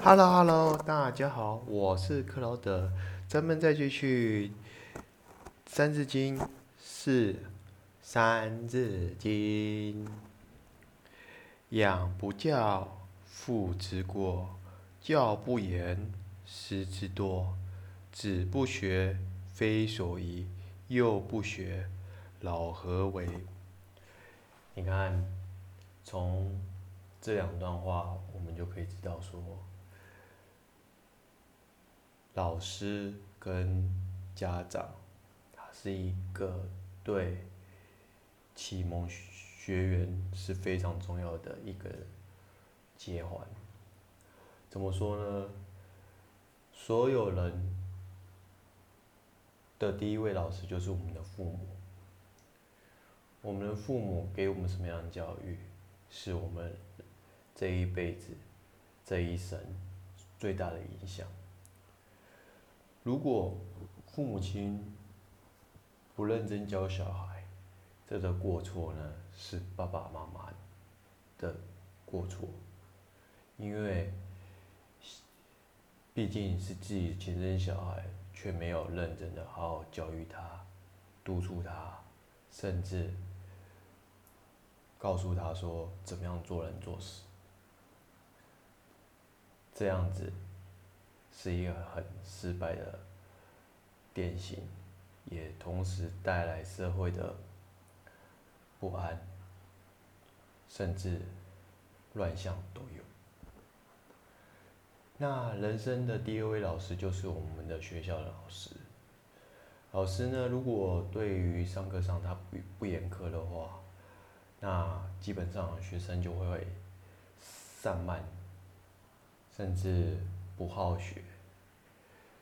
Hello Hello，大家好，我是克劳德，咱们再继续《三字经》是《三字经》，养不教，父之过；教不严，师之惰。子不学，非所宜；幼不学，老何为？你看，从这两段话，我们就可以知道说。老师跟家长，他是一个对启蒙学员是非常重要的一个接环。怎么说呢？所有人的第一位老师就是我们的父母。我们的父母给我们什么样的教育，是我们这一辈子、这一生最大的影响。如果父母亲不认真教小孩，这个过错呢是爸爸妈妈的过错，因为毕竟是自己亲生小孩，却没有认真的好好教育他、督促他，甚至告诉他说怎么样做人做事，这样子。是一个很失败的典型，也同时带来社会的不安，甚至乱象都有。那人生的第二位老师就是我们的学校的老师。老师呢，如果对于上课上他不不严苛的话，那基本上学生就会散漫，甚至。不好学、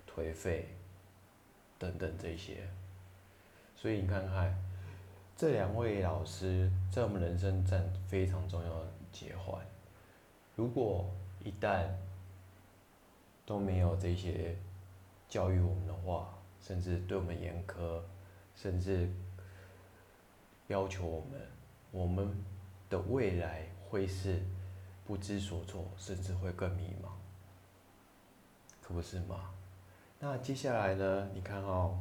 颓废等等这些，所以你看看这两位老师在我们人生占非常重要的结环。如果一旦都没有这些教育我们的话，甚至对我们严苛，甚至要求我们，我们的未来会是不知所措，甚至会更迷茫。可不是嘛？那接下来呢？你看哦，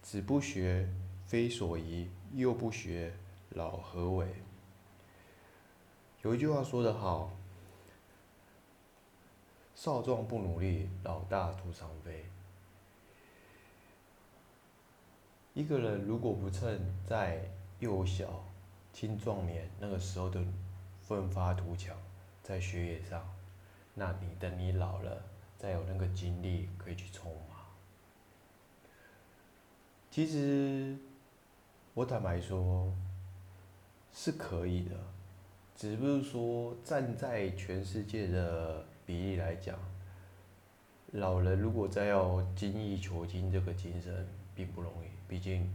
子不学，非所宜；幼不学，老何为？有一句话说得好：“少壮不努力，老大徒伤悲。”一个人如果不趁在幼小、青壮年那个时候的奋发图强，在学业上，那你等你老了。再有那个精力可以去冲嘛？其实我坦白说，是可以的，只不是说站在全世界的比例来讲，老人如果再要精益求精，这个精神并不容易，毕竟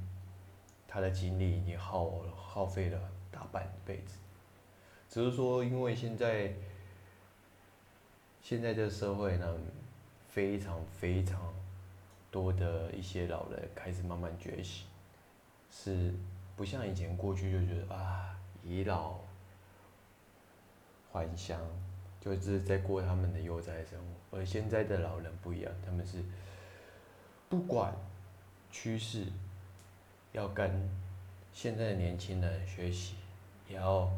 他的精力已经耗耗费了大半辈子。只是说，因为现在。现在这个社会呢，非常非常多的一些老人开始慢慢觉醒，是不像以前过去就觉得啊，以老还乡，就是在过他们的悠哉生活。而现在的老人不一样，他们是不管趋势，要跟现在的年轻人学习，也要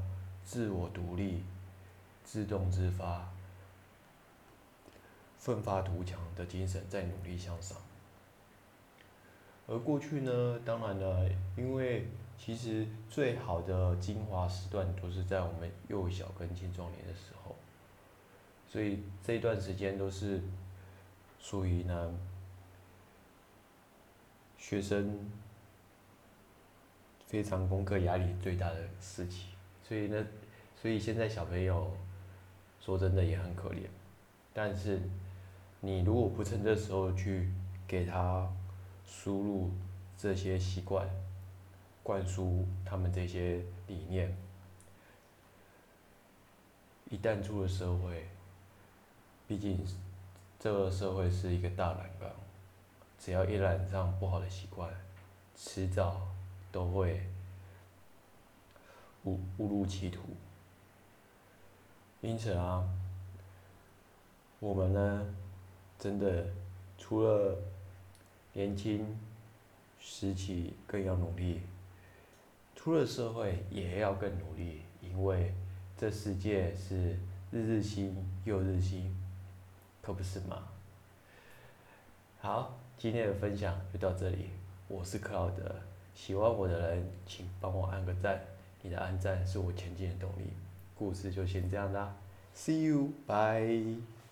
自我独立、自动自发。奋发图强的精神在努力向上，而过去呢，当然了，因为其实最好的精华时段都是在我们幼小跟青壮年的时候，所以这段时间都是属于呢学生非常功课压力最大的时期，所以呢，所以现在小朋友说真的也很可怜，但是。你如果不趁这时候去给他输入这些习惯，灌输他们这些理念，一旦出了社会，毕竟这个社会是一个大染缸，只要一染上不好的习惯，迟早都会误误入歧途。因此啊。我们呢，真的除了年轻时期更要努力，出了社会也要更努力，因为这世界是日日新又日新，可不是吗？好，今天的分享就到这里，我是克劳德，喜欢我的人请帮我按个赞，你的按赞是我前进的动力。故事就先这样啦，See you，bye。